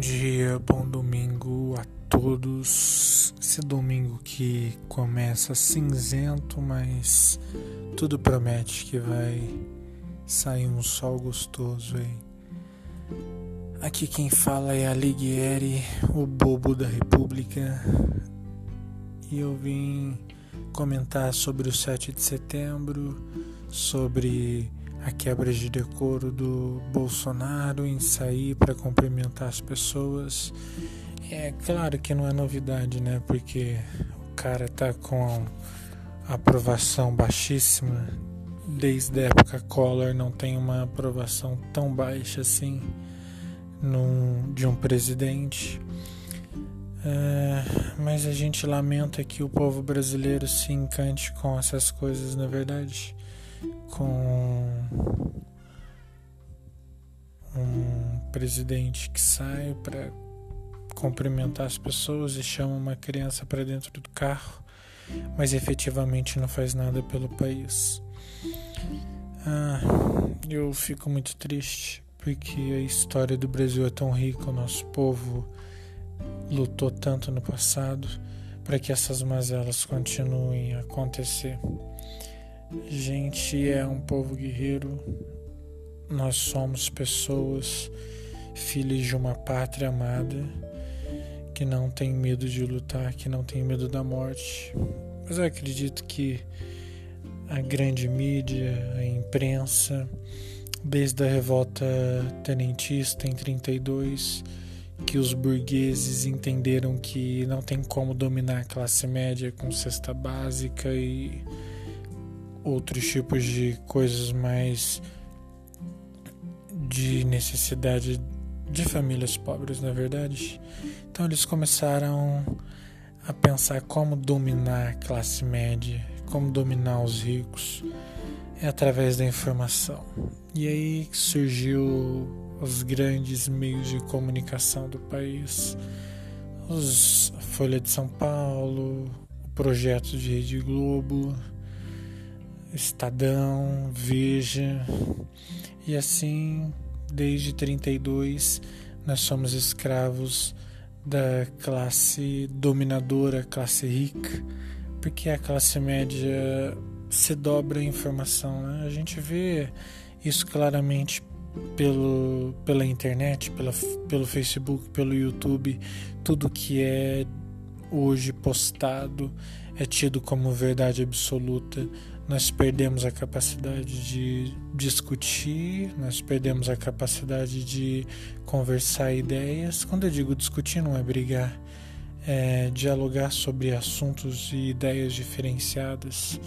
dia, bom domingo a todos. Esse domingo que começa cinzento, mas tudo promete que vai sair um sol gostoso aí. Aqui quem fala é Alighieri, o bobo da República. E eu vim comentar sobre o 7 de setembro, sobre a quebra de decoro do Bolsonaro em sair para cumprimentar as pessoas. É claro que não é novidade, né? Porque o cara tá com aprovação baixíssima. Desde a época Collor não tem uma aprovação tão baixa assim num, de um presidente. É, mas a gente lamenta que o povo brasileiro se encante com essas coisas, na é verdade com um presidente que sai para cumprimentar as pessoas e chama uma criança para dentro do carro, mas efetivamente não faz nada pelo país. Ah, eu fico muito triste porque a história do Brasil é tão rica, o nosso povo lutou tanto no passado para que essas mazelas continuem a acontecer. Gente é um povo guerreiro, nós somos pessoas filhas de uma pátria amada que não tem medo de lutar, que não tem medo da morte. Mas eu acredito que a grande mídia, a imprensa, desde a revolta tenentista em 32, que os burgueses entenderam que não tem como dominar a classe média com cesta básica e outros tipos de coisas mais de necessidade de famílias pobres, na verdade. Então eles começaram a pensar como dominar a classe média, como dominar os ricos, é através da informação. E aí surgiu os grandes meios de comunicação do país, os Folha de São Paulo, o projeto de Rede Globo, Estadão, Veja. E assim, desde 32, nós somos escravos da classe dominadora, classe rica, porque a classe média se dobra a informação. Né? A gente vê isso claramente pelo, pela internet, pela, pelo Facebook, pelo YouTube, tudo que é hoje postado é tido como verdade absoluta nós perdemos a capacidade de discutir, nós perdemos a capacidade de conversar ideias. Quando eu digo discutir, não é brigar, é dialogar sobre assuntos e ideias diferenciadas.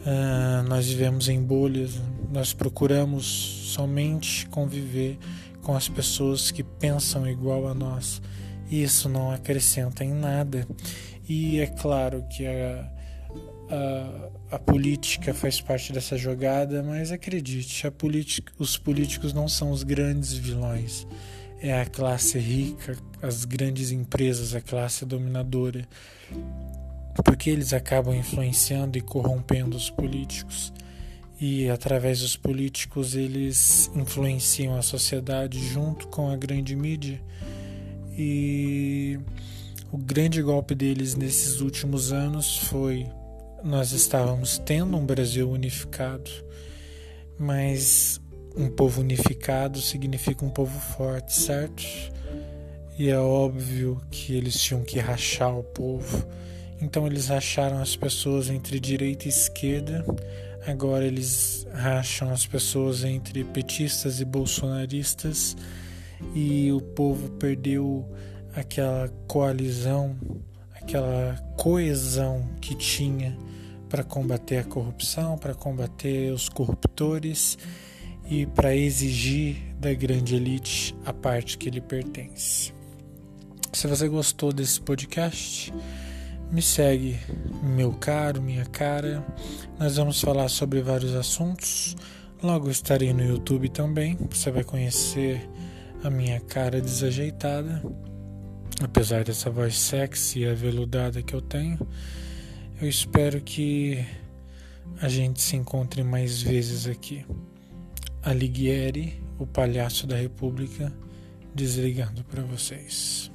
Uh, nós vivemos em bolhas, nós procuramos somente conviver com as pessoas que pensam igual a nós. Isso não acrescenta em nada. E é claro que a a, a política faz parte dessa jogada, mas acredite, os políticos não são os grandes vilões. É a classe rica, as grandes empresas, a classe dominadora, porque eles acabam influenciando e corrompendo os políticos. E através dos políticos eles influenciam a sociedade junto com a grande mídia. E o grande golpe deles nesses últimos anos foi nós estávamos tendo um Brasil unificado, mas um povo unificado significa um povo forte, certo? E é óbvio que eles tinham que rachar o povo. Então eles racharam as pessoas entre direita e esquerda. Agora eles racham as pessoas entre petistas e bolsonaristas. E o povo perdeu aquela coalizão, aquela coesão que tinha para combater a corrupção, para combater os corruptores e para exigir da grande elite a parte que lhe pertence. Se você gostou desse podcast, me segue, meu caro, minha cara. Nós vamos falar sobre vários assuntos. Logo estarei no YouTube também. Você vai conhecer a minha cara desajeitada, apesar dessa voz sexy e aveludada que eu tenho. Eu espero que a gente se encontre mais vezes aqui. Alighieri, o palhaço da República, desligando para vocês.